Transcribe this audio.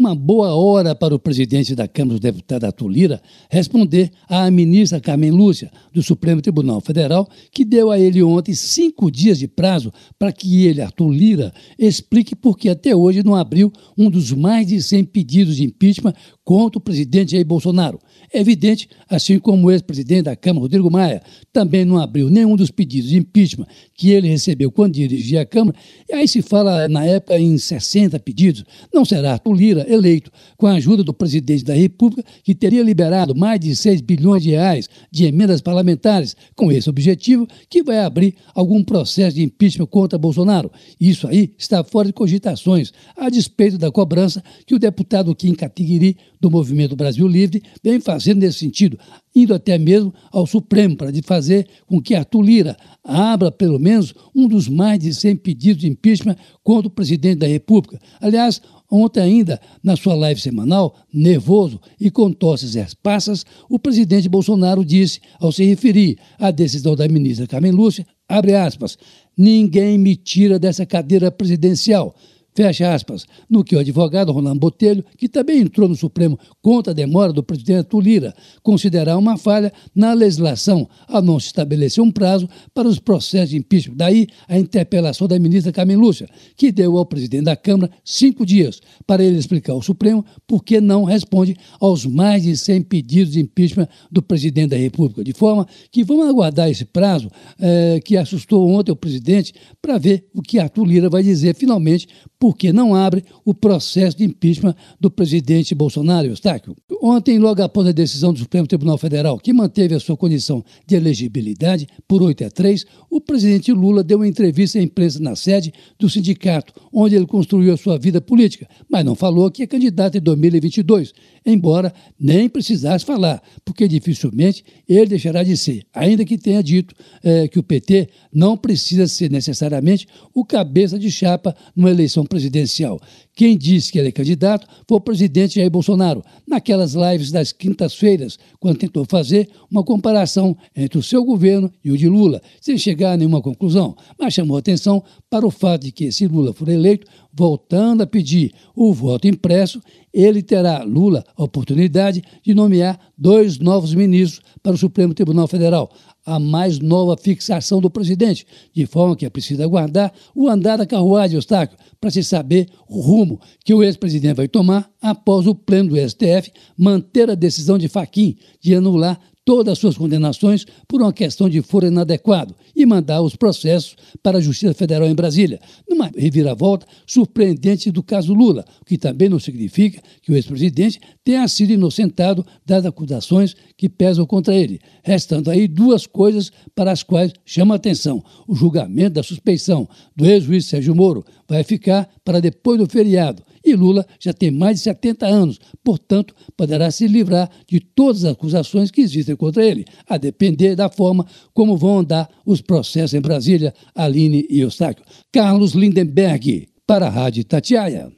Uma boa hora para o presidente da Câmara dos Deputados, Arthur Lira, responder à ministra Carmen Lúcia, do Supremo Tribunal Federal, que deu a ele ontem cinco dias de prazo para que ele, Arthur Lira, explique por que até hoje não abriu um dos mais de 100 pedidos de impeachment contra o presidente Jair Bolsonaro. É evidente, assim como o ex-presidente da Câmara, Rodrigo Maia, também não abriu nenhum dos pedidos de impeachment que ele recebeu quando dirigia a Câmara, e aí se fala na época em 60 pedidos. Não será Arthur Lira eleito com a ajuda do presidente da República, que teria liberado mais de 6 bilhões de reais de emendas parlamentares com esse objetivo, que vai abrir algum processo de impeachment contra Bolsonaro. Isso aí está fora de cogitações, a despeito da cobrança que o deputado Kim Kataguiri, do Movimento Brasil Livre, vem fazendo nesse sentido, indo até mesmo ao Supremo para fazer com que Arthur Lira abra pelo menos um dos mais de 100 pedidos de impeachment contra o presidente da República. Aliás, Ontem ainda, na sua live semanal, nervoso e com tosses esparsas, o presidente Bolsonaro disse, ao se referir à decisão da ministra Carmen Lúcia, abre aspas, ninguém me tira dessa cadeira presidencial. Fecha aspas. No que o advogado Rolando Botelho, que também entrou no Supremo contra a demora do presidente Tulira, considerar uma falha na legislação ao não se estabelecer um prazo para os processos de impeachment. Daí a interpelação da ministra Carmen Lúcia, que deu ao presidente da Câmara cinco dias para ele explicar ao Supremo por que não responde aos mais de 100 pedidos de impeachment do presidente da República. De forma que vamos aguardar esse prazo é, que assustou ontem o presidente para ver o que Arthur Lira vai dizer finalmente porque não abre o processo de impeachment do presidente Bolsonaro, Eustáquio. Ontem, logo após a decisão do Supremo Tribunal Federal, que manteve a sua condição de elegibilidade por 8 a 3, o presidente Lula deu uma entrevista à imprensa na sede do sindicato, onde ele construiu a sua vida política, mas não falou que é candidato em 2022, embora nem precisasse falar, porque dificilmente ele deixará de ser, ainda que tenha dito é, que o PT não precisa ser necessariamente o cabeça de chapa numa eleição presidencial. Quem disse que ele é candidato foi o presidente Jair Bolsonaro, naquelas lives das quintas-feiras, quando tentou fazer uma comparação entre o seu governo e o de Lula, sem chegar a nenhuma conclusão, mas chamou atenção para o fato de que, se Lula for eleito, voltando a pedir o voto impresso, ele terá, Lula, oportunidade de nomear dois novos ministros para o Supremo Tribunal Federal, a mais nova fixação do presidente, de forma que é preciso aguardar o andar da carruagem, Eustáquio, para se saber o rumo que o ex-presidente vai tomar após o pleno do STF manter a decisão de Faquim de anular todas as suas condenações por uma questão de foro inadequado e mandar os processos para a Justiça Federal em Brasília, numa reviravolta surpreendente do caso Lula, o que também não significa que o ex-presidente tenha sido inocentado das acusações que pesam contra ele, restando aí duas coisas para as quais chama atenção. O julgamento da suspeição do ex-juiz Sérgio Moro vai ficar para depois do feriado e Lula já tem mais de 70 anos, portanto, poderá se livrar de todas as acusações que existem contra ele, a depender da forma como vão andar os processos em Brasília, Aline e Eustáquio. Carlos Lindenberg, para a Rádio Tatiaia.